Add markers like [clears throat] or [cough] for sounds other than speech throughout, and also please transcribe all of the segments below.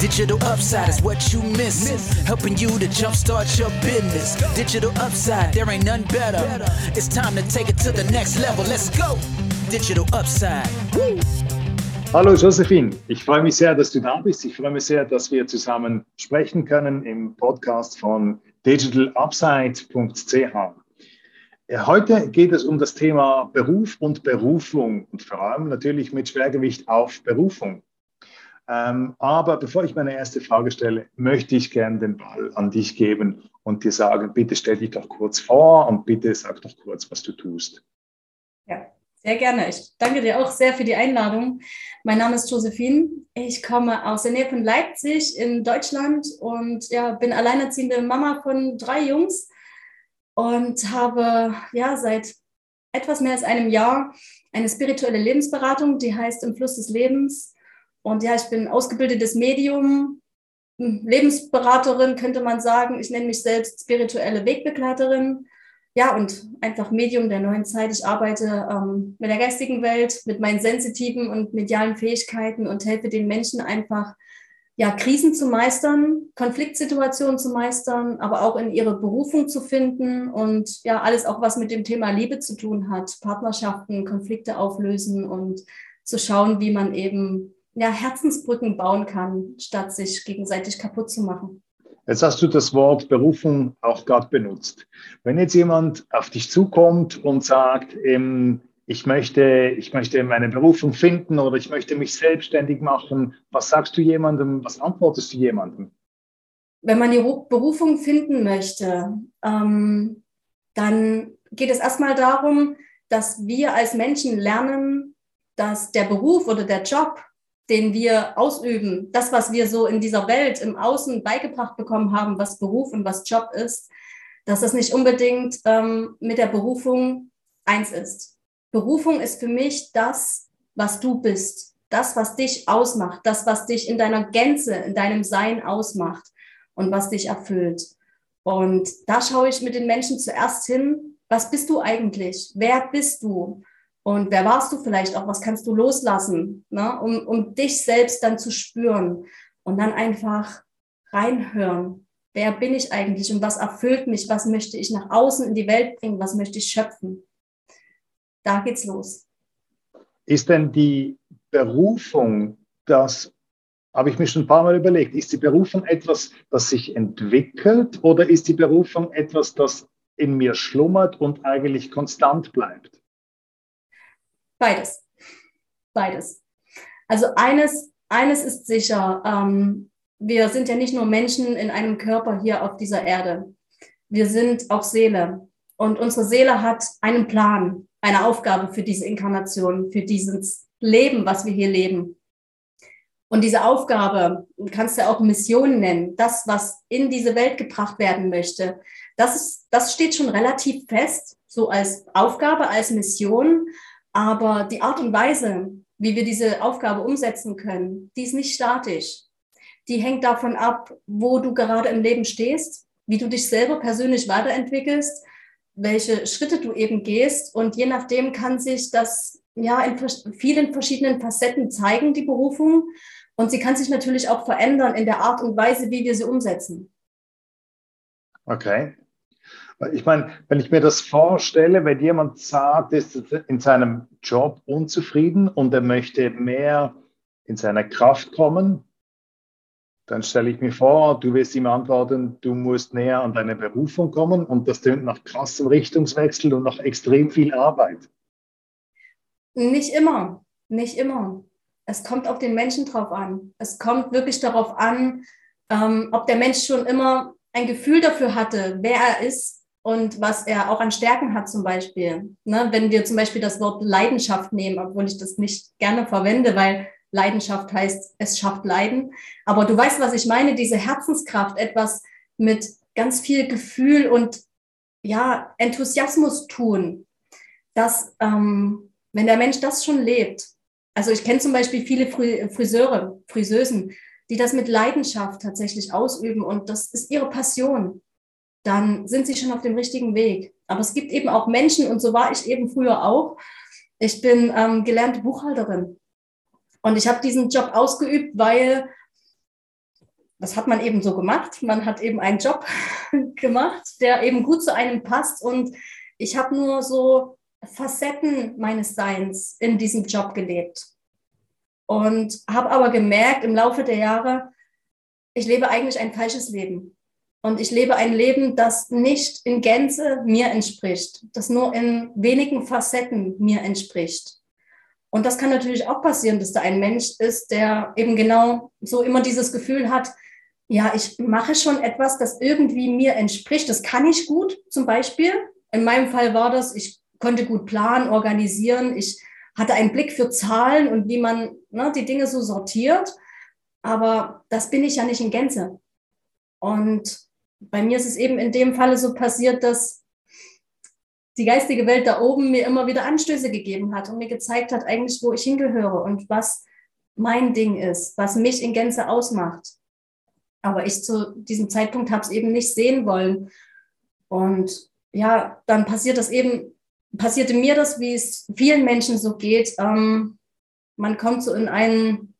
Digital upside is what you miss. Helping you to jumpstart your business. Digital upside, there ain't none better. It's time to take it to the next level. Let's go. Digital upside. Woo. Hallo Josephine, ich freue mich sehr, dass du da bist. Ich freue mich sehr, dass wir zusammen sprechen können im Podcast von digitalupside.ch. Heute geht es um das Thema Beruf und Berufung und vor allem natürlich mit Schwergewicht auf Berufung. Ähm, aber bevor ich meine erste Frage stelle, möchte ich gerne den Ball an dich geben und dir sagen, bitte stell dich doch kurz vor und bitte sag doch kurz, was du tust. Ja, sehr gerne. Ich danke dir auch sehr für die Einladung. Mein Name ist Josephine. Ich komme aus der Nähe von Leipzig in Deutschland und ja, bin alleinerziehende Mama von drei Jungs und habe ja seit etwas mehr als einem Jahr eine spirituelle Lebensberatung, die heißt Im Fluss des Lebens. Und ja, ich bin ausgebildetes Medium, Lebensberaterin könnte man sagen. Ich nenne mich selbst spirituelle Wegbegleiterin. Ja, und einfach Medium der neuen Zeit. Ich arbeite ähm, mit der geistigen Welt, mit meinen sensitiven und medialen Fähigkeiten und helfe den Menschen einfach ja, Krisen zu meistern, Konfliktsituationen zu meistern, aber auch in ihre Berufung zu finden und ja, alles auch, was mit dem Thema Liebe zu tun hat, Partnerschaften, Konflikte auflösen und zu schauen, wie man eben ja, Herzensbrücken bauen kann, statt sich gegenseitig kaputt zu machen. Jetzt hast du das Wort Berufung auch gerade benutzt. Wenn jetzt jemand auf dich zukommt und sagt, ähm, ich möchte, ich möchte meine Berufung finden oder ich möchte mich selbstständig machen. Was sagst du jemandem? Was antwortest du jemandem? Wenn man die Berufung finden möchte, ähm, dann geht es erstmal darum, dass wir als Menschen lernen, dass der Beruf oder der Job, den wir ausüben, das, was wir so in dieser Welt im Außen beigebracht bekommen haben, was Beruf und was Job ist, dass das nicht unbedingt ähm, mit der Berufung eins ist. Berufung ist für mich das, was du bist, das, was dich ausmacht, das, was dich in deiner Gänze, in deinem Sein ausmacht und was dich erfüllt. Und da schaue ich mit den Menschen zuerst hin, was bist du eigentlich? Wer bist du? Und wer warst du vielleicht auch? Was kannst du loslassen, ne? um, um dich selbst dann zu spüren und dann einfach reinhören. Wer bin ich eigentlich und was erfüllt mich? Was möchte ich nach außen in die Welt bringen? Was möchte ich schöpfen? da geht's los. Ist denn die Berufung, das habe ich mir schon ein paar Mal überlegt, ist die Berufung etwas, das sich entwickelt oder ist die Berufung etwas, das in mir schlummert und eigentlich konstant bleibt? Beides. Beides. Also eines, eines ist sicher, ähm, wir sind ja nicht nur Menschen in einem Körper hier auf dieser Erde. Wir sind auch Seele. Und unsere Seele hat einen Plan eine Aufgabe für diese Inkarnation, für dieses Leben, was wir hier leben. Und diese Aufgabe, kannst du auch Mission nennen, das, was in diese Welt gebracht werden möchte, das, ist, das steht schon relativ fest, so als Aufgabe, als Mission. Aber die Art und Weise, wie wir diese Aufgabe umsetzen können, die ist nicht statisch. Die hängt davon ab, wo du gerade im Leben stehst, wie du dich selber persönlich weiterentwickelst, welche Schritte du eben gehst. Und je nachdem kann sich das ja in vielen verschiedenen Facetten zeigen, die Berufung. Und sie kann sich natürlich auch verändern in der Art und Weise, wie wir sie umsetzen. Okay. Ich meine, wenn ich mir das vorstelle, wenn jemand sagt, ist in seinem Job unzufrieden und er möchte mehr in seiner Kraft kommen, dann stelle ich mir vor, du wirst ihm antworten, du musst näher an deine Berufung kommen und das tönt nach krassem Richtungswechsel und nach extrem viel Arbeit. Nicht immer, nicht immer. Es kommt auf den Menschen drauf an. Es kommt wirklich darauf an, ähm, ob der Mensch schon immer ein Gefühl dafür hatte, wer er ist und was er auch an Stärken hat zum Beispiel. Ne? Wenn wir zum Beispiel das Wort Leidenschaft nehmen, obwohl ich das nicht gerne verwende, weil Leidenschaft heißt, es schafft Leiden. Aber du weißt, was ich meine, diese Herzenskraft, etwas mit ganz viel Gefühl und ja, Enthusiasmus tun, dass ähm, wenn der Mensch das schon lebt, also ich kenne zum Beispiel viele Friseure, Friseusen, die das mit Leidenschaft tatsächlich ausüben und das ist ihre Passion, dann sind sie schon auf dem richtigen Weg. Aber es gibt eben auch Menschen, und so war ich eben früher auch. Ich bin ähm, gelernte Buchhalterin und ich habe diesen Job ausgeübt, weil das hat man eben so gemacht. Man hat eben einen Job [laughs] gemacht, der eben gut zu einem passt. Und ich habe nur so Facetten meines Seins in diesem Job gelebt. Und habe aber gemerkt im Laufe der Jahre, ich lebe eigentlich ein falsches Leben. Und ich lebe ein Leben, das nicht in Gänze mir entspricht, das nur in wenigen Facetten mir entspricht. Und das kann natürlich auch passieren, dass da ein Mensch ist, der eben genau so immer dieses Gefühl hat, ja, ich mache schon etwas, das irgendwie mir entspricht. Das kann ich gut zum Beispiel. In meinem Fall war das, ich konnte gut planen, organisieren. Ich hatte einen Blick für Zahlen und wie man ne, die Dinge so sortiert. Aber das bin ich ja nicht in Gänze. Und bei mir ist es eben in dem Falle so passiert, dass die geistige Welt da oben mir immer wieder Anstöße gegeben hat und mir gezeigt hat, eigentlich, wo ich hingehöre und was mein Ding ist, was mich in Gänze ausmacht. Aber ich zu diesem Zeitpunkt habe es eben nicht sehen wollen. Und ja, dann passiert das eben, passierte mir das, wie es vielen Menschen so geht. Ähm, man kommt so in einen,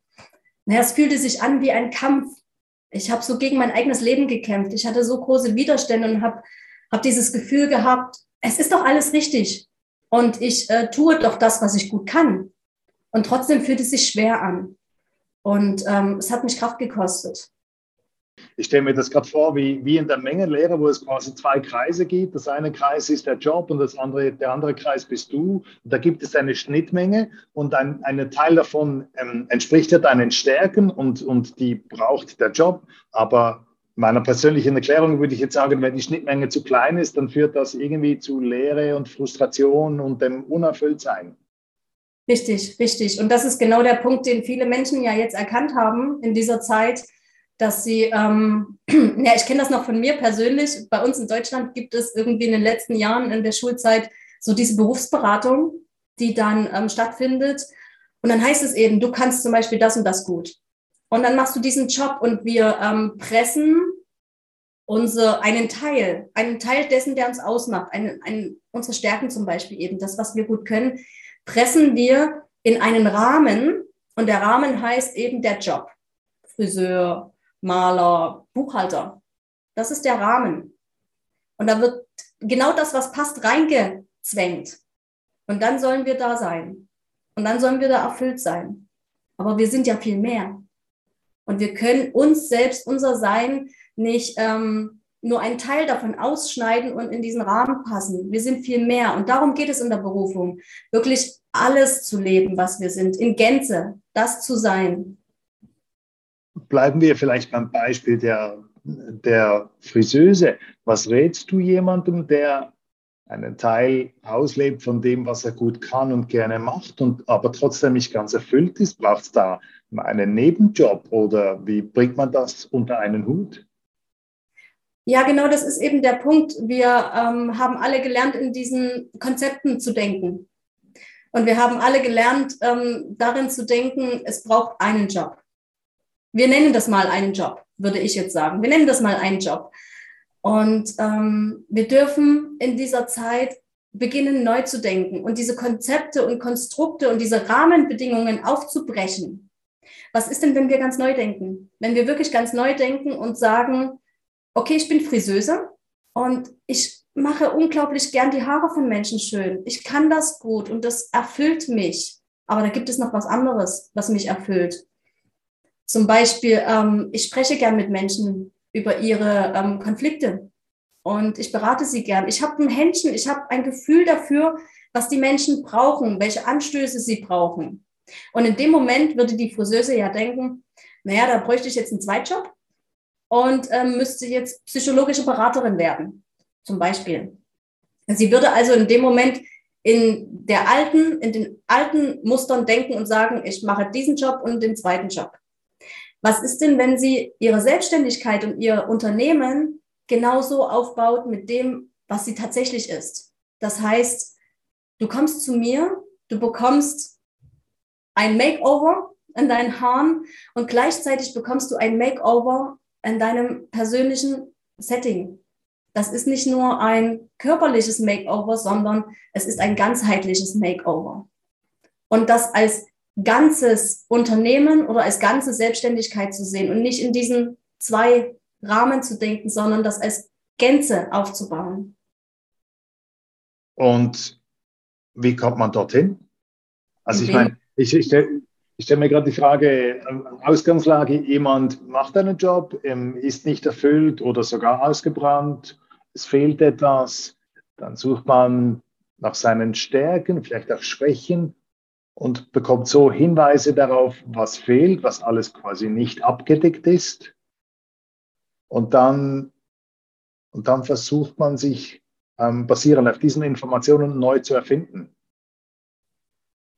naja, es fühlte sich an wie ein Kampf. Ich habe so gegen mein eigenes Leben gekämpft. Ich hatte so große Widerstände und habe hab dieses Gefühl gehabt, es ist doch alles richtig. Und ich äh, tue doch das, was ich gut kann. Und trotzdem fühlt es sich schwer an. Und ähm, es hat mich Kraft gekostet. Ich stelle mir das gerade vor, wie, wie in der Mengenlehre, wo es quasi zwei Kreise gibt. Das eine Kreis ist der Job und das andere, der andere Kreis bist du. Und da gibt es eine Schnittmenge und ein, ein Teil davon ähm, entspricht ja deinen Stärken und, und die braucht der Job. Aber meiner persönlichen Erklärung würde ich jetzt sagen, wenn die Schnittmenge zu klein ist, dann führt das irgendwie zu Leere und Frustration und dem Unerfülltsein. Richtig, richtig. Und das ist genau der Punkt, den viele Menschen ja jetzt erkannt haben in dieser Zeit, dass sie, ähm, [clears throat] ja, ich kenne das noch von mir persönlich. Bei uns in Deutschland gibt es irgendwie in den letzten Jahren in der Schulzeit so diese Berufsberatung, die dann ähm, stattfindet. Und dann heißt es eben, du kannst zum Beispiel das und das gut. Und dann machst du diesen Job und wir ähm, pressen unser, einen Teil, einen Teil dessen, der uns ausmacht, einen, einen, unsere Stärken zum Beispiel eben, das, was wir gut können, pressen wir in einen Rahmen. Und der Rahmen heißt eben der Job. Friseur, Maler, Buchhalter. Das ist der Rahmen. Und da wird genau das, was passt, reingezwängt. Und dann sollen wir da sein. Und dann sollen wir da erfüllt sein. Aber wir sind ja viel mehr. Und wir können uns selbst, unser Sein, nicht ähm, nur einen Teil davon ausschneiden und in diesen Rahmen passen. Wir sind viel mehr. Und darum geht es in der Berufung. Wirklich alles zu leben, was wir sind, in Gänze, das zu sein, bleiben wir vielleicht beim Beispiel der, der Friseuse. Was rätst du jemandem, der einen Teil auslebt von dem, was er gut kann und gerne macht, und aber trotzdem nicht ganz erfüllt ist? Braucht es da einen Nebenjob oder wie bringt man das unter einen Hut? Ja, genau, das ist eben der Punkt. Wir ähm, haben alle gelernt, in diesen Konzepten zu denken. Und wir haben alle gelernt, ähm, darin zu denken, es braucht einen Job wir nennen das mal einen Job, würde ich jetzt sagen. Wir nennen das mal einen Job. Und ähm, wir dürfen in dieser Zeit beginnen, neu zu denken und diese Konzepte und Konstrukte und diese Rahmenbedingungen aufzubrechen. Was ist denn, wenn wir ganz neu denken? Wenn wir wirklich ganz neu denken und sagen, okay, ich bin Friseuse und ich mache unglaublich gern die Haare von Menschen schön. Ich kann das gut und das erfüllt mich. Aber da gibt es noch was anderes, was mich erfüllt. Zum Beispiel, ähm, ich spreche gern mit Menschen über ihre ähm, Konflikte und ich berate sie gern. Ich habe ein Händchen, ich habe ein Gefühl dafür, was die Menschen brauchen, welche Anstöße sie brauchen. Und in dem Moment würde die Friseuse ja denken, naja, da bräuchte ich jetzt einen Zweitjob und ähm, müsste jetzt psychologische Beraterin werden, zum Beispiel. Sie würde also in dem Moment in der alten, in den alten Mustern denken und sagen, ich mache diesen Job und den zweiten Job. Was ist denn, wenn sie ihre Selbstständigkeit und ihr Unternehmen genauso aufbaut mit dem, was sie tatsächlich ist? Das heißt, du kommst zu mir, du bekommst ein Makeover in deinen Haaren und gleichzeitig bekommst du ein Makeover in deinem persönlichen Setting. Das ist nicht nur ein körperliches Makeover, sondern es ist ein ganzheitliches Makeover. Und das als ganzes Unternehmen oder als ganze Selbstständigkeit zu sehen und nicht in diesen zwei Rahmen zu denken, sondern das als Gänze aufzubauen. Und wie kommt man dorthin? Also ich meine, ich, ich stelle stell mir gerade die Frage, Ausgangslage, jemand macht einen Job, ähm, ist nicht erfüllt oder sogar ausgebrannt, es fehlt etwas, dann sucht man nach seinen Stärken, vielleicht auch Schwächen und bekommt so Hinweise darauf, was fehlt, was alles quasi nicht abgedeckt ist. Und dann, und dann versucht man sich ähm, basierend auf diesen Informationen neu zu erfinden.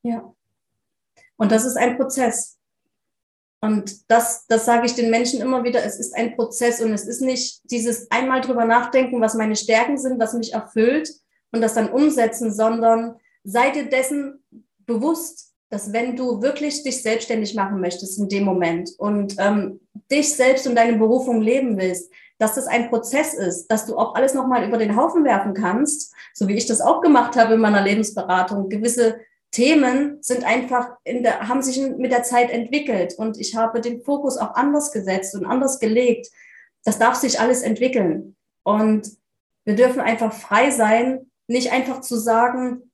Ja. Und das ist ein Prozess. Und das, das sage ich den Menschen immer wieder, es ist ein Prozess und es ist nicht dieses einmal drüber nachdenken, was meine Stärken sind, was mich erfüllt und das dann umsetzen, sondern sei dir dessen bewusst, dass wenn du wirklich dich selbstständig machen möchtest in dem Moment und ähm, dich selbst und deine Berufung leben willst, dass das ein Prozess ist, dass du auch alles nochmal über den Haufen werfen kannst, so wie ich das auch gemacht habe in meiner Lebensberatung. Gewisse Themen sind einfach in der, haben sich mit der Zeit entwickelt und ich habe den Fokus auch anders gesetzt und anders gelegt. Das darf sich alles entwickeln. Und wir dürfen einfach frei sein, nicht einfach zu sagen,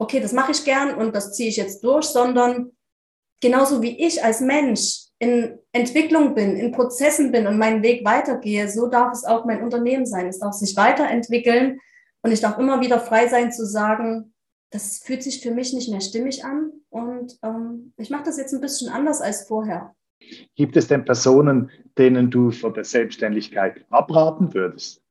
okay, das mache ich gern und das ziehe ich jetzt durch, sondern genauso wie ich als Mensch in Entwicklung bin, in Prozessen bin und meinen Weg weitergehe, so darf es auch mein Unternehmen sein. Es darf sich weiterentwickeln und ich darf immer wieder frei sein zu sagen, das fühlt sich für mich nicht mehr stimmig an und ähm, ich mache das jetzt ein bisschen anders als vorher. Gibt es denn Personen, denen du von der Selbstständigkeit abraten würdest?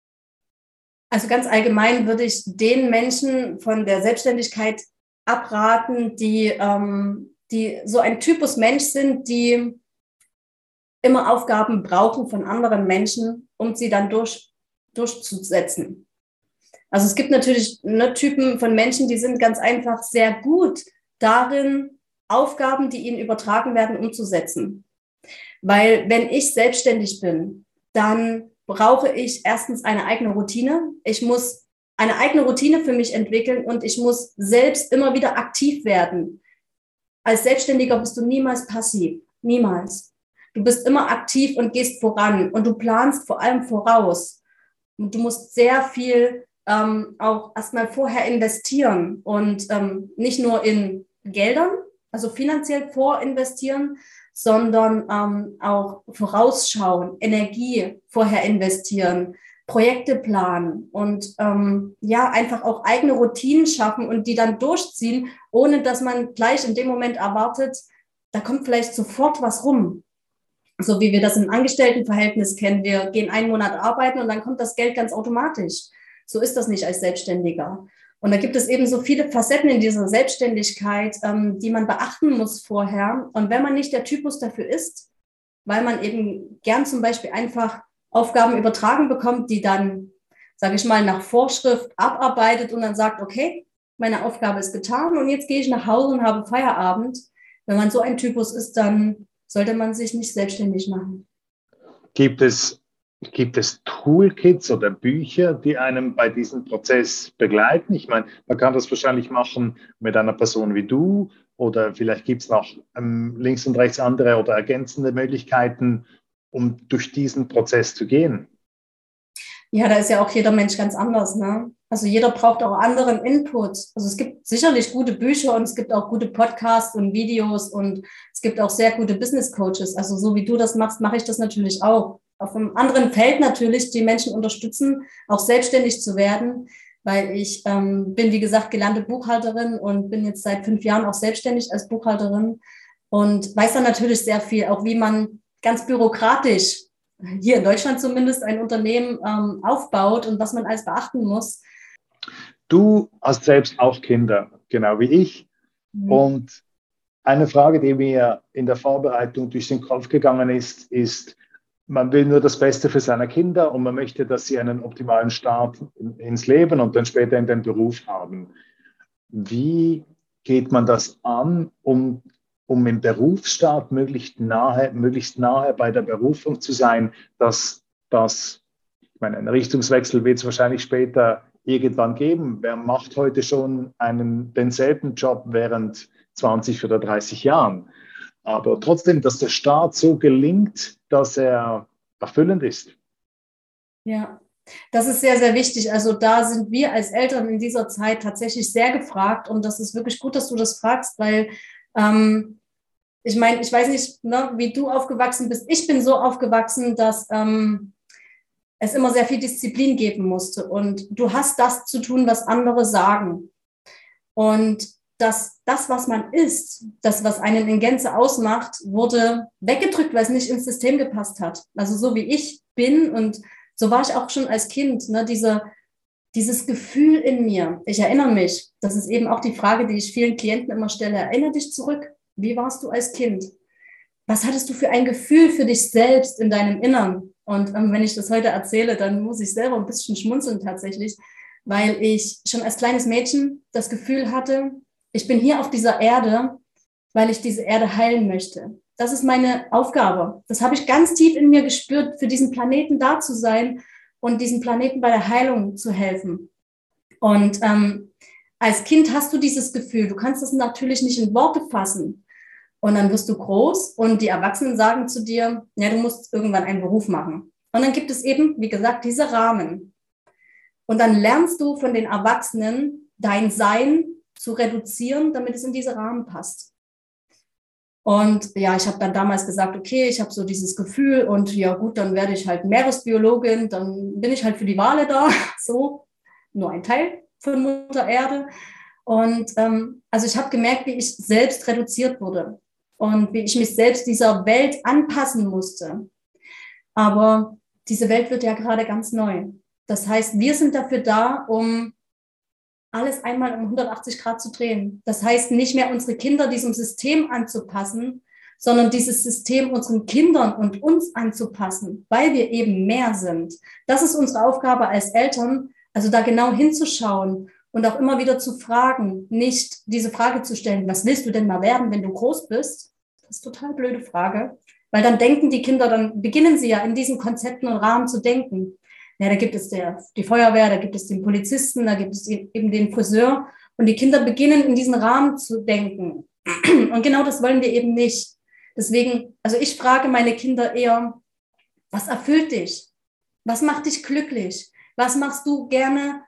Also ganz allgemein würde ich den Menschen von der Selbstständigkeit abraten, die, ähm, die so ein Typus Mensch sind, die immer Aufgaben brauchen von anderen Menschen, um sie dann durch, durchzusetzen. Also es gibt natürlich ne, Typen von Menschen, die sind ganz einfach sehr gut darin, Aufgaben, die ihnen übertragen werden, umzusetzen. Weil wenn ich selbstständig bin, dann brauche ich erstens eine eigene Routine. Ich muss eine eigene Routine für mich entwickeln und ich muss selbst immer wieder aktiv werden. Als Selbstständiger bist du niemals passiv, niemals. Du bist immer aktiv und gehst voran und du planst vor allem voraus. Und du musst sehr viel ähm, auch erstmal vorher investieren und ähm, nicht nur in Geldern, also finanziell vorinvestieren, sondern ähm, auch vorausschauen, Energie vorher investieren, Projekte planen und ähm, ja, einfach auch eigene Routinen schaffen und die dann durchziehen, ohne dass man gleich in dem Moment erwartet, da kommt vielleicht sofort was rum. So wie wir das im Angestelltenverhältnis kennen. Wir gehen einen Monat arbeiten und dann kommt das Geld ganz automatisch. So ist das nicht als Selbstständiger. Und da gibt es eben so viele Facetten in dieser Selbstständigkeit, ähm, die man beachten muss vorher. Und wenn man nicht der Typus dafür ist, weil man eben gern zum Beispiel einfach Aufgaben übertragen bekommt, die dann, sage ich mal, nach Vorschrift abarbeitet und dann sagt, okay, meine Aufgabe ist getan und jetzt gehe ich nach Hause und habe Feierabend. Wenn man so ein Typus ist, dann sollte man sich nicht selbstständig machen. Gibt es Gibt es Toolkits oder Bücher, die einem bei diesem Prozess begleiten? Ich meine, man kann das wahrscheinlich machen mit einer Person wie du oder vielleicht gibt es noch ähm, links und rechts andere oder ergänzende Möglichkeiten, um durch diesen Prozess zu gehen. Ja, da ist ja auch jeder Mensch ganz anders. Ne? Also jeder braucht auch anderen Input. Also es gibt sicherlich gute Bücher und es gibt auch gute Podcasts und Videos und es gibt auch sehr gute Business Coaches. Also so wie du das machst, mache ich das natürlich auch auf einem anderen Feld natürlich die Menschen unterstützen, auch selbstständig zu werden, weil ich ähm, bin, wie gesagt, gelernte Buchhalterin und bin jetzt seit fünf Jahren auch selbstständig als Buchhalterin und weiß dann natürlich sehr viel, auch wie man ganz bürokratisch hier in Deutschland zumindest ein Unternehmen ähm, aufbaut und was man alles beachten muss. Du hast selbst auch Kinder, genau wie ich. Mhm. Und eine Frage, die mir in der Vorbereitung durch den Kopf gegangen ist, ist, man will nur das Beste für seine Kinder und man möchte, dass sie einen optimalen Start ins Leben und dann später in den Beruf haben. Wie geht man das an, um, um im Berufsstart möglichst nahe, möglichst nahe bei der Berufung zu sein, dass das, ich meine, ein Richtungswechsel wird es wahrscheinlich später irgendwann geben. Wer macht heute schon einen, denselben Job während 20 oder 30 Jahren? Aber trotzdem, dass der Start so gelingt, dass er erfüllend ist. Ja, das ist sehr, sehr wichtig. Also da sind wir als Eltern in dieser Zeit tatsächlich sehr gefragt und das ist wirklich gut, dass du das fragst, weil ähm, ich meine, ich weiß nicht, ne, wie du aufgewachsen bist. Ich bin so aufgewachsen, dass ähm, es immer sehr viel Disziplin geben musste und du hast das zu tun, was andere sagen. Und dass das, was man ist, das, was einen in Gänze ausmacht, wurde weggedrückt, weil es nicht ins System gepasst hat. Also so wie ich bin und so war ich auch schon als Kind, ne, diese, dieses Gefühl in mir. Ich erinnere mich, das ist eben auch die Frage, die ich vielen Klienten immer stelle. Erinnere dich zurück. Wie warst du als Kind? Was hattest du für ein Gefühl für dich selbst in deinem Innern? Und ähm, wenn ich das heute erzähle, dann muss ich selber ein bisschen schmunzeln tatsächlich, weil ich schon als kleines Mädchen das Gefühl hatte, ich bin hier auf dieser Erde, weil ich diese Erde heilen möchte. Das ist meine Aufgabe. Das habe ich ganz tief in mir gespürt, für diesen Planeten da zu sein und diesen Planeten bei der Heilung zu helfen. Und ähm, als Kind hast du dieses Gefühl, du kannst das natürlich nicht in Worte fassen. Und dann wirst du groß und die Erwachsenen sagen zu dir, ja, du musst irgendwann einen Beruf machen. Und dann gibt es eben, wie gesagt, diese Rahmen. Und dann lernst du von den Erwachsenen dein Sein zu reduzieren, damit es in diese Rahmen passt. Und ja, ich habe dann damals gesagt, okay, ich habe so dieses Gefühl und ja gut, dann werde ich halt Meeresbiologin, dann bin ich halt für die Wale da, [laughs] so nur ein Teil von Mutter Erde. Und ähm, also ich habe gemerkt, wie ich selbst reduziert wurde und wie ich mich selbst dieser Welt anpassen musste. Aber diese Welt wird ja gerade ganz neu. Das heißt, wir sind dafür da, um alles einmal um 180 Grad zu drehen. Das heißt, nicht mehr unsere Kinder diesem System anzupassen, sondern dieses System unseren Kindern und uns anzupassen, weil wir eben mehr sind. Das ist unsere Aufgabe als Eltern, also da genau hinzuschauen und auch immer wieder zu fragen, nicht diese Frage zu stellen, was willst du denn mal werden, wenn du groß bist? Das ist total blöde Frage, weil dann denken die Kinder, dann beginnen sie ja in diesen Konzepten und Rahmen zu denken. Ja, da gibt es der, die Feuerwehr, da gibt es den Polizisten, da gibt es e-, eben den Friseur. Und die Kinder beginnen in diesen Rahmen zu denken. [clears throat] Und genau das wollen wir eben nicht. Deswegen, also ich frage meine Kinder eher, was erfüllt dich? Was macht dich glücklich? Was machst du gerne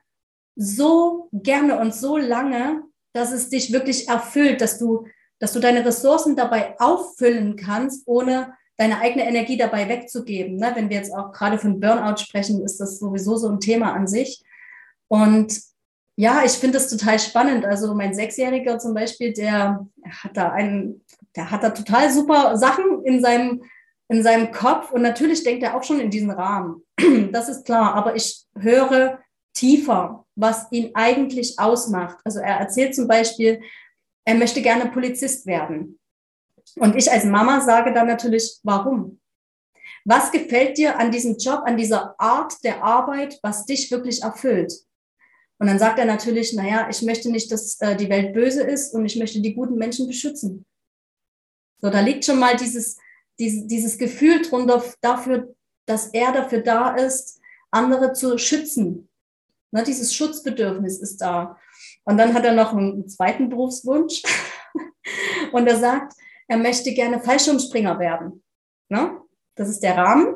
so gerne und so lange, dass es dich wirklich erfüllt, dass du, dass du deine Ressourcen dabei auffüllen kannst, ohne deine eigene Energie dabei wegzugeben. Ne? Wenn wir jetzt auch gerade von Burnout sprechen, ist das sowieso so ein Thema an sich. Und ja, ich finde das total spannend. Also mein Sechsjähriger zum Beispiel, der hat da einen, der hat da total super Sachen in seinem, in seinem Kopf und natürlich denkt er auch schon in diesen Rahmen. [clears throat] Das ist klar. Aber ich höre tiefer, was ihn eigentlich ausmacht. Also er erzählt zum Beispiel, er möchte gerne Polizist werden. Und ich als Mama sage dann natürlich, warum? Was gefällt dir an diesem Job, an dieser Art der Arbeit, was dich wirklich erfüllt? Und dann sagt er natürlich, naja, ich möchte nicht, dass äh, die Welt böse ist und ich möchte die guten Menschen beschützen. So, da liegt schon mal dieses, dieses, dieses Gefühl drunter dafür, dass er dafür da ist, andere zu schützen. Ne, dieses Schutzbedürfnis ist da. Und dann hat er noch einen zweiten Berufswunsch. [laughs] und er sagt, er möchte gerne Fallschirmspringer werden. Ne? Das ist der Rahmen.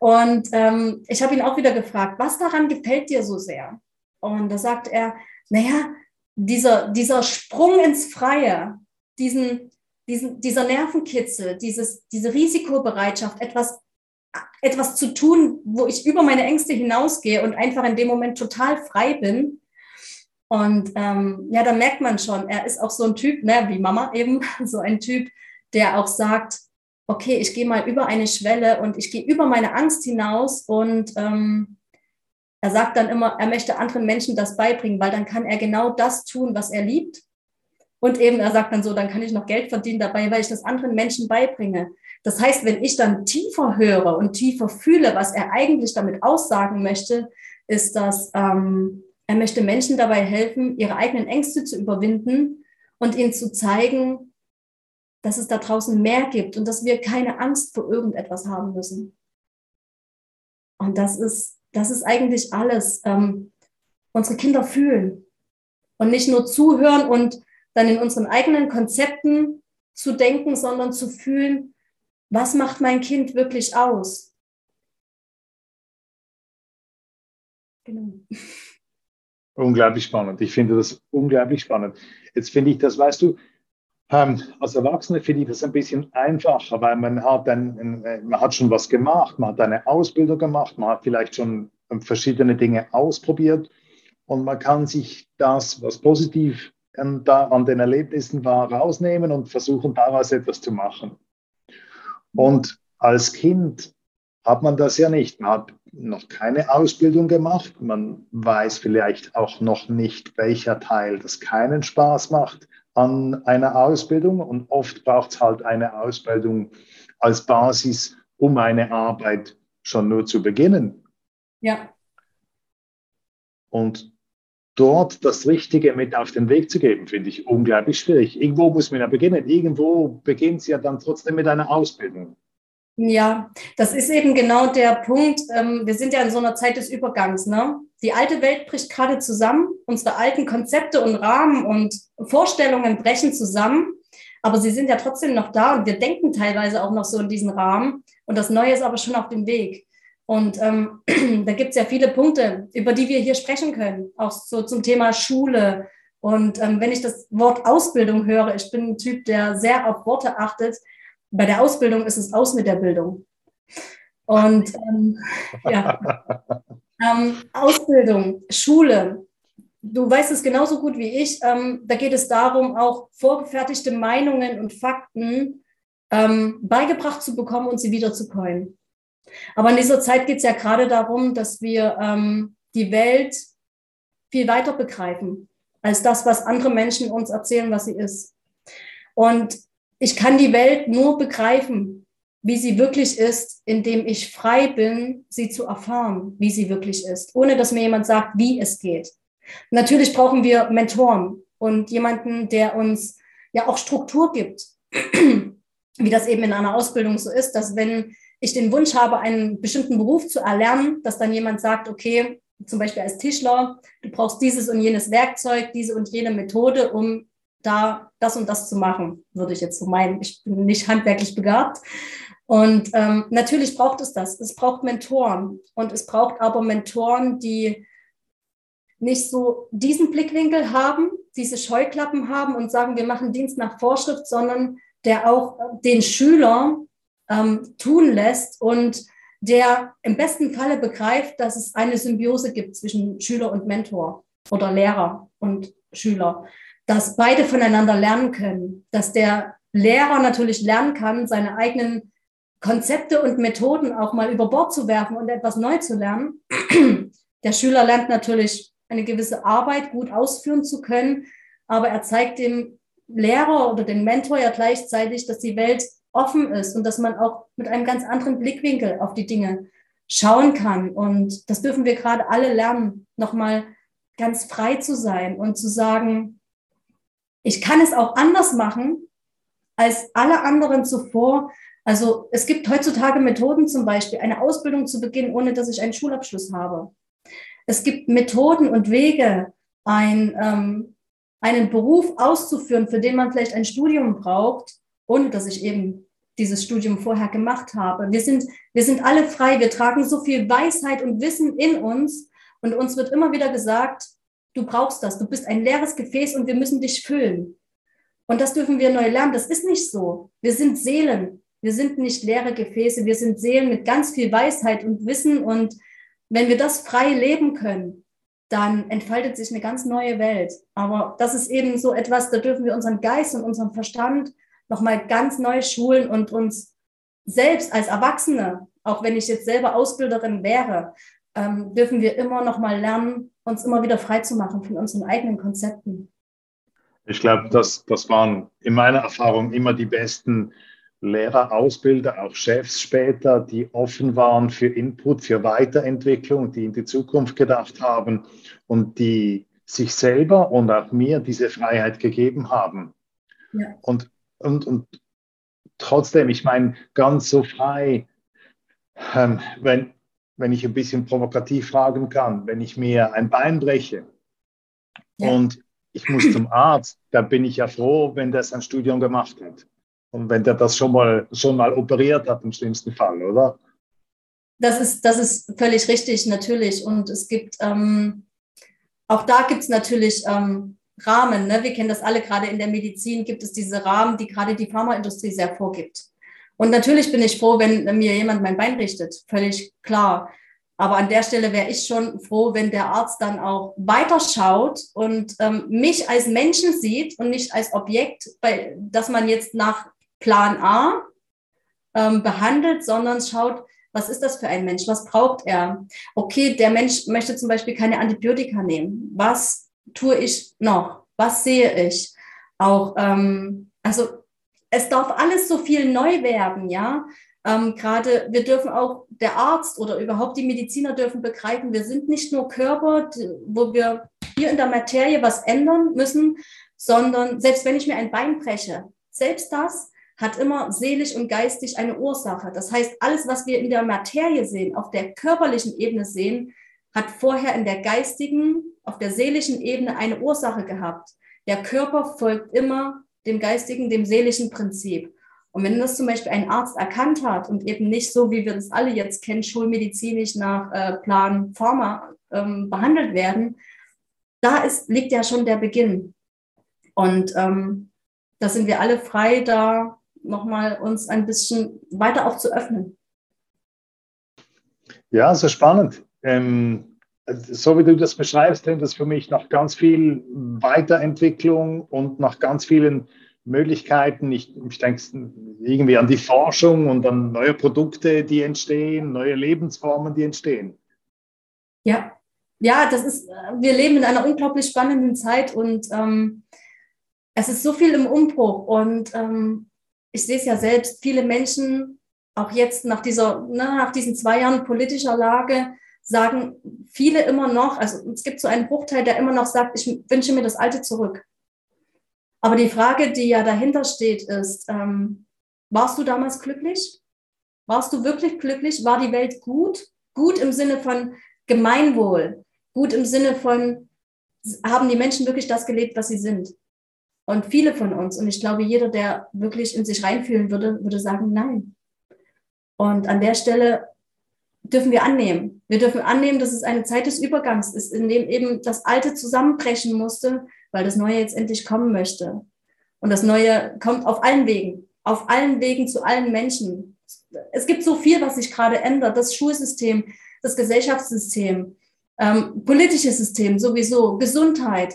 Und ähm, ich habe ihn auch wieder gefragt, was daran gefällt dir so sehr? Und da sagt er, naja, dieser, dieser Sprung ins Freie, diesen, diesen, dieser Nervenkitzel, dieses, diese Risikobereitschaft, etwas, etwas zu tun, wo ich über meine Ängste hinausgehe und einfach in dem Moment total frei bin, und ähm, ja, da merkt man schon, er ist auch so ein Typ, ne, wie Mama eben, [laughs] so ein Typ, der auch sagt, okay, ich gehe mal über eine Schwelle und ich gehe über meine Angst hinaus und ähm, er sagt dann immer, er möchte anderen Menschen das beibringen, weil dann kann er genau das tun, was er liebt. Und eben, er sagt dann so, dann kann ich noch Geld verdienen dabei, weil ich das anderen Menschen beibringe. Das heißt, wenn ich dann tiefer höre und tiefer fühle, was er eigentlich damit aussagen möchte, ist das, ähm, er möchte Menschen dabei helfen, ihre eigenen Ängste zu überwinden und ihnen zu zeigen, dass es da draußen mehr gibt und dass wir keine Angst vor irgendetwas haben müssen. Und das ist, das ist eigentlich alles. Ähm, unsere Kinder fühlen und nicht nur zuhören und dann in unseren eigenen Konzepten zu denken, sondern zu fühlen, was macht mein Kind wirklich aus? Genau. Unglaublich spannend. Ich finde das unglaublich spannend. Jetzt finde ich das, weißt du, ähm, als Erwachsene finde ich das ein bisschen einfacher, weil man hat, ein, man hat schon was gemacht, man hat eine Ausbildung gemacht, man hat vielleicht schon verschiedene Dinge ausprobiert und man kann sich das, was positiv an, da, an den Erlebnissen war, rausnehmen und versuchen daraus etwas zu machen. Und als Kind hat man das ja nicht. Man hat noch keine Ausbildung gemacht. Man weiß vielleicht auch noch nicht, welcher Teil das keinen Spaß macht an einer Ausbildung. Und oft braucht es halt eine Ausbildung als Basis, um eine Arbeit schon nur zu beginnen. Ja. Und dort das Richtige mit auf den Weg zu geben, finde ich unglaublich schwierig. Irgendwo muss man ja beginnen. Irgendwo beginnt es ja dann trotzdem mit einer Ausbildung. Ja, das ist eben genau der Punkt. Ähm, wir sind ja in so einer Zeit des Übergangs. Ne? Die alte Welt bricht gerade zusammen. Unsere alten Konzepte und Rahmen und Vorstellungen brechen zusammen. Aber sie sind ja trotzdem noch da und wir denken teilweise auch noch so in diesen Rahmen. Und das Neue ist aber schon auf dem Weg. Und ähm, [clears throat] da gibt es ja viele Punkte, über die wir hier sprechen können. Auch so zum Thema Schule. Und ähm, wenn ich das Wort Ausbildung höre, ich bin ein Typ, der sehr auf Worte achtet, bei der Ausbildung ist es aus mit der Bildung. Und ähm, ja, [laughs] ähm, Ausbildung, Schule, du weißt es genauso gut wie ich. Ähm, da geht es darum, auch vorgefertigte Meinungen und Fakten ähm, beigebracht zu bekommen und sie wieder zu. Aber in dieser Zeit geht es ja gerade darum, dass wir ähm, die Welt viel weiter begreifen als das, was andere Menschen uns erzählen, was sie ist. Und ich kann die Welt nur begreifen, wie sie wirklich ist, indem ich frei bin, sie zu erfahren, wie sie wirklich ist, ohne dass mir jemand sagt, wie es geht. Natürlich brauchen wir Mentoren und jemanden, der uns ja auch Struktur gibt, [clears throat] wie das eben in einer Ausbildung so ist, dass wenn ich den Wunsch habe, einen bestimmten Beruf zu erlernen, dass dann jemand sagt, okay, zum Beispiel als Tischler, du brauchst dieses und jenes Werkzeug, diese und jene Methode, um da das und das zu machen, würde ich jetzt so meinen. Ich bin nicht handwerklich begabt. Und ähm, natürlich braucht es das. Es braucht Mentoren. Und es braucht aber Mentoren, die nicht so diesen Blickwinkel haben, diese Scheuklappen haben und sagen, wir machen Dienst nach Vorschrift, sondern der auch den Schüler ähm, tun lässt und der im besten Falle begreift, dass es eine Symbiose gibt zwischen Schüler und Mentor oder Lehrer und Schüler dass beide voneinander lernen können, dass der Lehrer natürlich lernen kann, seine eigenen Konzepte und Methoden auch mal über Bord zu werfen und etwas neu zu lernen. [clears throat] Der Schüler lernt natürlich eine gewisse Arbeit gut ausführen zu können, aber er zeigt dem Lehrer oder dem Mentor ja gleichzeitig, dass die Welt offen ist und dass man auch mit einem ganz anderen Blickwinkel auf die Dinge schauen kann. Und das dürfen wir gerade alle lernen, nochmal ganz frei zu sein und zu sagen, ich kann es auch anders machen als alle anderen zuvor. Also es gibt heutzutage Methoden zum Beispiel, eine Ausbildung zu beginnen, ohne dass ich einen Schulabschluss habe. Es gibt Methoden und Wege, ein, ähm, einen Beruf auszuführen, für den man vielleicht ein Studium braucht, ohne dass ich eben dieses Studium vorher gemacht habe. Wir sind, wir sind alle frei, wir tragen so viel Weisheit und Wissen in uns und uns wird immer wieder gesagt, du brauchst das, du bist ein leeres Gefäß und wir müssen dich füllen. Und das dürfen wir neu lernen. Das ist nicht so. Wir sind Seelen. Wir sind nicht leere Gefäße. Wir sind Seelen mit ganz viel Weisheit und Wissen. Und wenn wir das frei leben können, dann entfaltet sich eine ganz neue Welt. Aber das ist eben so etwas, da dürfen wir unseren Geist und unseren Verstand nochmal ganz neu schulen und uns selbst als Erwachsene, auch wenn ich jetzt selber Ausbilderin wäre, ähm, dürfen wir immer nochmal lernen, uns immer wieder frei zu machen von unseren eigenen Konzepten. Ich glaube, das, das waren in meiner Erfahrung immer die besten Lehrer, Ausbilder, auch Chefs später, die offen waren für Input, für Weiterentwicklung, die in die Zukunft gedacht haben und die sich selber und auch mir diese Freiheit gegeben haben. Ja. Und, und, und trotzdem, ich meine, ganz so frei, ähm, wenn, wenn ich ein bisschen provokativ fragen kann, wenn ich mir ein Bein breche ja. und ich muss zum [laughs] Arzt, dann bin ich ja froh, wenn der sein Studium gemacht hat. Und wenn der das schon mal, schon mal operiert hat, im schlimmsten Fall, oder? Das ist, das ist völlig richtig, natürlich. Und es gibt, ähm, auch da gibt es natürlich ähm, Rahmen. Ne? Wir kennen das alle, gerade in der Medizin gibt es diese Rahmen, die gerade die Pharmaindustrie sehr vorgibt. Und natürlich bin ich froh, wenn mir jemand mein Bein richtet, völlig klar. Aber an der Stelle wäre ich schon froh, wenn der Arzt dann auch weiterschaut und ähm, mich als Menschen sieht und nicht als Objekt, bei, dass man jetzt nach Plan A ähm, behandelt, sondern schaut, was ist das für ein Mensch? Was braucht er? Okay, der Mensch möchte zum Beispiel keine Antibiotika nehmen. Was tue ich noch? Was sehe ich? Auch, ähm, also es darf alles so viel neu werden, ja. Ähm, Gerade wir dürfen auch, der Arzt oder überhaupt die Mediziner dürfen begreifen, wir sind nicht nur Körper, wo wir hier in der Materie was ändern müssen, sondern selbst wenn ich mir ein Bein breche, selbst das hat immer seelisch und geistig eine Ursache. Das heißt, alles, was wir in der Materie sehen, auf der körperlichen Ebene sehen, hat vorher in der geistigen, auf der seelischen Ebene eine Ursache gehabt. Der Körper folgt immer dem geistigen, dem seelischen Prinzip. Und wenn das zum Beispiel ein Arzt erkannt hat und eben nicht so, wie wir das alle jetzt kennen, schulmedizinisch nach äh, Plan Pharma ähm, behandelt werden, da ist, liegt ja schon der Beginn. Und ähm, da sind wir alle frei, da nochmal uns ein bisschen weiter auch zu öffnen. Ja, sehr spannend. Ähm, so wie du das beschreibst, klingt das für mich nach ganz viel Weiterentwicklung und nach ganz vielen Möglichkeiten. Ich, ich denke irgendwie an die Forschung und an neue Produkte, die entstehen, neue Lebensformen, die entstehen. Ja, ja, das ist, wir leben in einer unglaublich spannenden Zeit und ähm, es ist so viel im Umbruch und ähm, ich sehe es ja selbst, viele Menschen, auch jetzt nach dieser, ne, nach diesen zwei Jahren politischer Lage, sagen viele immer noch, also es gibt so einen Bruchteil, der immer noch sagt, ich wünsche mir das Alte zurück. Aber die Frage, die ja dahinter steht, ist, ähm, warst du damals glücklich? Warst du wirklich glücklich? War die Welt gut? Gut im Sinne von Gemeinwohl, gut im Sinne von, haben die Menschen wirklich das gelebt, was sie sind? Und viele von uns, und ich glaube, jeder, der wirklich in sich reinfühlen würde, würde sagen, nein. Und an der Stelle dürfen wir annehmen. Wir dürfen annehmen, dass es eine Zeit des Übergangs ist, in dem eben das Alte zusammenbrechen musste, weil das Neue jetzt endlich kommen möchte. Und das Neue kommt auf allen Wegen, auf allen Wegen zu allen Menschen. Es gibt so viel, was sich gerade ändert. Das Schulsystem, das Gesellschaftssystem, ähm, politisches System sowieso, Gesundheit,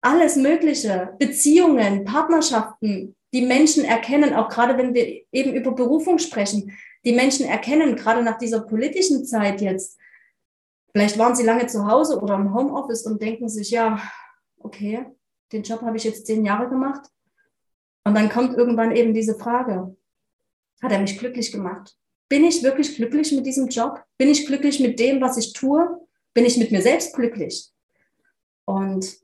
alles Mögliche, Beziehungen, Partnerschaften, die Menschen erkennen, auch gerade wenn wir eben über Berufung sprechen, die Menschen erkennen, gerade nach dieser politischen Zeit jetzt, vielleicht waren sie lange zu Hause oder im Homeoffice und denken sich, ja, okay, den Job habe ich jetzt zehn Jahre gemacht. Und dann kommt irgendwann eben diese Frage, hat er mich glücklich gemacht? Bin ich wirklich glücklich mit diesem Job? Bin ich glücklich mit dem, was ich tue? Bin ich mit mir selbst glücklich? Und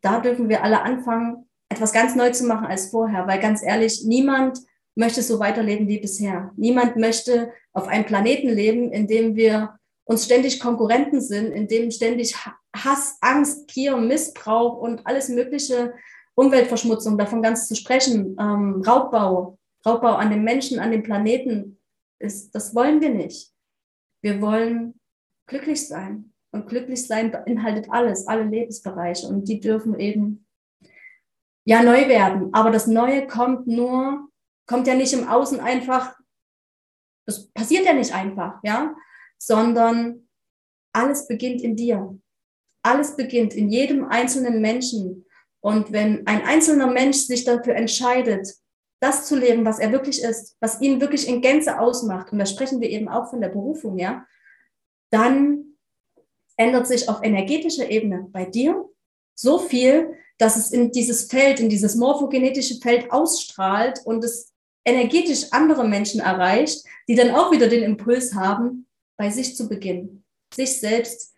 da dürfen wir alle anfangen, etwas ganz neu zu machen als vorher, weil ganz ehrlich, niemand möchte so weiterleben wie bisher. Niemand möchte auf einem Planeten leben, in dem wir uns ständig Konkurrenten sind, in dem ständig Hass, Angst, Gier, Missbrauch und alles mögliche, Umweltverschmutzung, davon ganz zu sprechen, ähm, Raubbau, Raubbau an den Menschen, an den Planeten, ist, das wollen wir nicht. Wir wollen glücklich sein. Und glücklich sein beinhaltet alles, alle Lebensbereiche. Und die dürfen eben ja neu werden. Aber das Neue kommt nur, kommt ja nicht im Außen einfach, das passiert ja nicht einfach, ja, sondern alles beginnt in dir. Alles beginnt in jedem einzelnen Menschen. Und wenn ein einzelner Mensch sich dafür entscheidet, das zu leben, was er wirklich ist, was ihn wirklich in Gänze ausmacht, und da sprechen wir eben auch von der Berufung, ja, dann ändert sich auf energetischer Ebene bei dir so viel, dass es in dieses Feld, in dieses morphogenetische Feld ausstrahlt und es energetisch andere Menschen erreicht, die dann auch wieder den Impuls haben, bei sich zu beginnen, sich selbst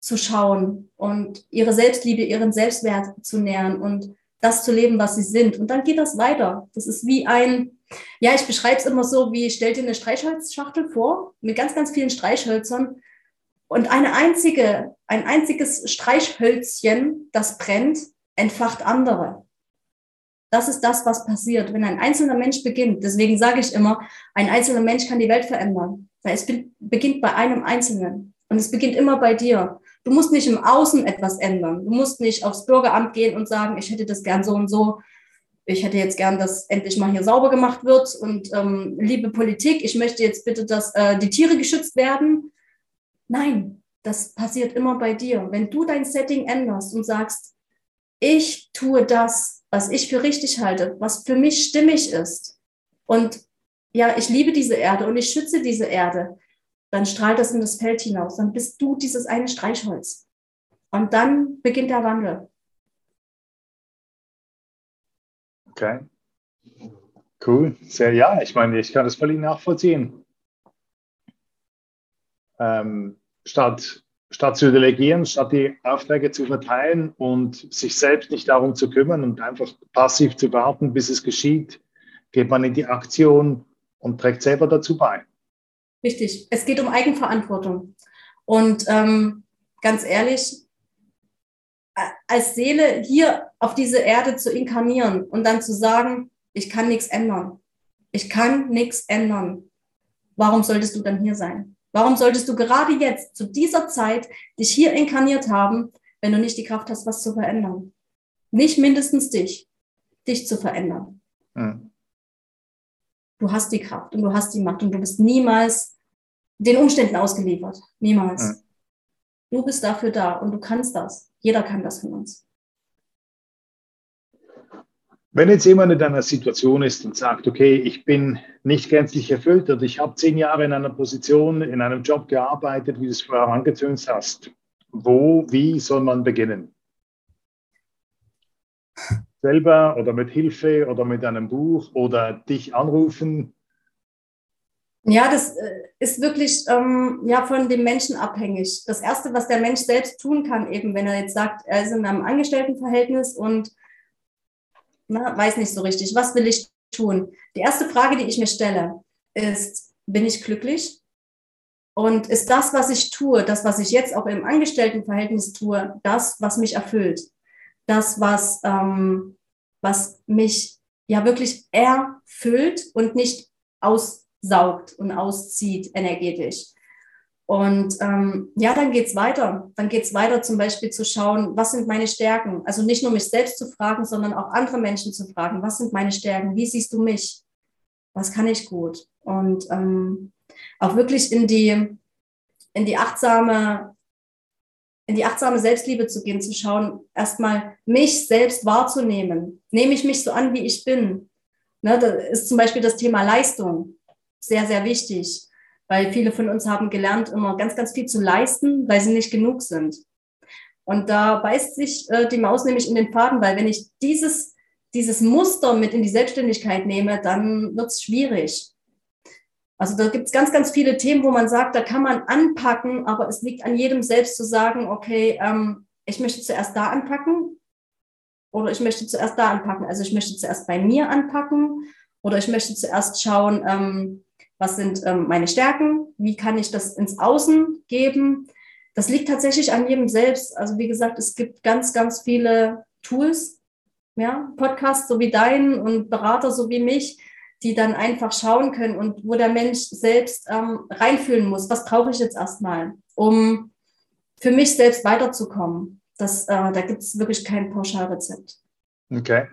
zu schauen und ihre Selbstliebe, ihren Selbstwert zu nähern und das zu leben, was sie sind. Und dann geht das weiter. Das ist wie ein, ja, ich beschreibe es immer so, wie stell dir eine Streichholzschachtel vor mit ganz, ganz vielen Streichhölzern und eine einzige, ein einziges Streichhölzchen, das brennt, entfacht andere. Das ist das, was passiert, wenn ein einzelner Mensch beginnt. Deswegen sage ich immer, ein einzelner Mensch kann die Welt verändern. Weil es beginnt bei einem Einzelnen. Und es beginnt immer bei dir. Du musst nicht im Außen etwas ändern. Du musst nicht aufs Bürgeramt gehen und sagen, ich hätte das gern so und so. Ich hätte jetzt gern, dass endlich mal hier sauber gemacht wird. Und ähm, liebe Politik, ich möchte jetzt bitte, dass äh, die Tiere geschützt werden. Nein, das passiert immer bei dir. Wenn du dein Setting änderst und sagst, ich tue das, was ich für richtig halte, was für mich stimmig ist. Und ja, ich liebe diese Erde und ich schütze diese Erde dann strahlt das in das Feld hinaus. Dann bist du dieses eine Streichholz. Und dann beginnt der Wandel. Okay. Cool. Sehr, ja, ich meine, ich kann das völlig nachvollziehen. Ähm, statt, statt zu delegieren, statt die Aufträge zu verteilen und sich selbst nicht darum zu kümmern und einfach passiv zu warten, bis es geschieht, geht man in die Aktion und trägt selber dazu bei. Richtig. Es geht um Eigenverantwortung. Und ähm, ganz ehrlich, als Seele hier auf diese Erde zu inkarnieren und dann zu sagen, ich kann nichts ändern. Ich kann nichts ändern. Warum solltest du dann hier sein? Warum solltest du gerade jetzt, zu dieser Zeit, dich hier inkarniert haben, wenn du nicht die Kraft hast, was zu verändern? Nicht mindestens dich, dich zu verändern. Mhm. Du hast die Kraft und du hast die Macht und du bist niemals den Umständen ausgeliefert. Niemals. Ja. Du bist dafür da und du kannst das. Jeder kann das von uns. Wenn jetzt jemand in einer Situation ist und sagt, okay, ich bin nicht gänzlich erfüllt oder ich habe zehn Jahre in einer Position, in einem Job gearbeitet, wie du es vorher angetönt hast, wo, wie soll man beginnen? [laughs] selber oder mit Hilfe oder mit einem Buch oder dich anrufen? Ja, das äh, ist wirklich ähm, ja, von dem Menschen abhängig. Das Erste, was der Mensch selbst tun kann, eben wenn er jetzt sagt, er ist in einem Angestelltenverhältnis und na, weiß nicht so richtig, was will ich tun? Die erste Frage, die ich mir stelle, ist, bin ich glücklich? Und ist das, was ich tue, das, was ich jetzt auch im Angestelltenverhältnis tue, das, was mich erfüllt? das, was, ähm, was mich ja wirklich erfüllt und nicht aussaugt und auszieht energetisch. Und ähm, ja, dann geht es weiter. Dann geht es weiter zum Beispiel zu schauen, was sind meine Stärken? Also nicht nur mich selbst zu fragen, sondern auch andere Menschen zu fragen, was sind meine Stärken? Wie siehst du mich? Was kann ich gut? Und ähm, auch wirklich in die, in die achtsame in die achtsame Selbstliebe zu gehen, zu schauen, erstmal mich selbst wahrzunehmen. Nehme ich mich so an, wie ich bin? Ne, da ist zum Beispiel das Thema Leistung sehr, sehr wichtig, weil viele von uns haben gelernt, immer ganz, ganz viel zu leisten, weil sie nicht genug sind. Und da beißt sich äh, die Maus nämlich in den Faden, weil wenn ich dieses, dieses Muster mit in die Selbstständigkeit nehme, dann wird es schwierig. Also da gibt es ganz, ganz viele Themen, wo man sagt, da kann man anpacken, aber es liegt an jedem selbst zu sagen, okay, ähm, ich möchte zuerst da anpacken oder ich möchte zuerst da anpacken. Also ich möchte zuerst bei mir anpacken oder ich möchte zuerst schauen, ähm, was sind ähm, meine Stärken, wie kann ich das ins Außen geben. Das liegt tatsächlich an jedem selbst. Also wie gesagt, es gibt ganz, ganz viele Tools, ja, Podcasts so wie deinen und Berater so wie mich, die dann einfach schauen können und wo der Mensch selbst ähm, reinfühlen muss, was brauche ich jetzt erstmal, um für mich selbst weiterzukommen. Das, äh, da gibt es wirklich kein Pauschalrezept. Okay.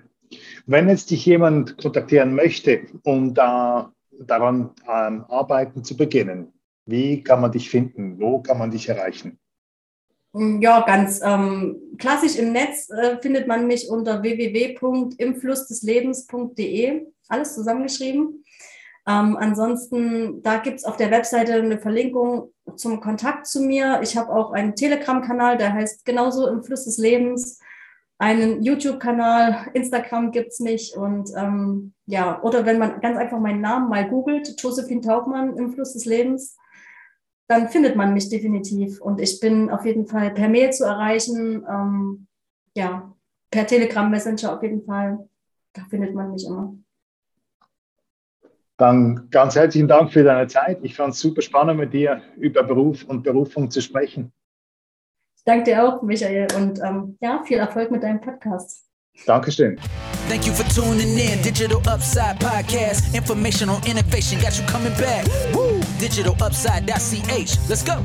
Wenn jetzt dich jemand kontaktieren möchte, um da daran ähm, arbeiten zu beginnen, wie kann man dich finden? Wo kann man dich erreichen? Ja, ganz ähm, klassisch im Netz äh, findet man mich unter www.imflussdeslebens.de alles zusammengeschrieben. Ähm, ansonsten, da gibt es auf der Webseite eine Verlinkung zum Kontakt zu mir. Ich habe auch einen Telegram-Kanal, der heißt genauso im Fluss des Lebens. Einen YouTube-Kanal, Instagram gibt es mich und ähm, ja, oder wenn man ganz einfach meinen Namen mal googelt, Josephine Tauchmann im Fluss des Lebens, dann findet man mich definitiv. Und ich bin auf jeden Fall per Mail zu erreichen, ähm, ja, per Telegram Messenger auf jeden Fall. Da findet man mich immer. Dann ganz herzlichen Dank für deine Zeit. Ich fand es super spannend, mit dir über Beruf und Berufung zu sprechen. Danke dir auch, Michael, und ähm, ja, viel Erfolg mit deinem Podcast. Dankeschön. Thank you for tuning in. Digital Upside Podcast. Information on innovation got you coming back. Woo! digitalupside.ch. Let's go.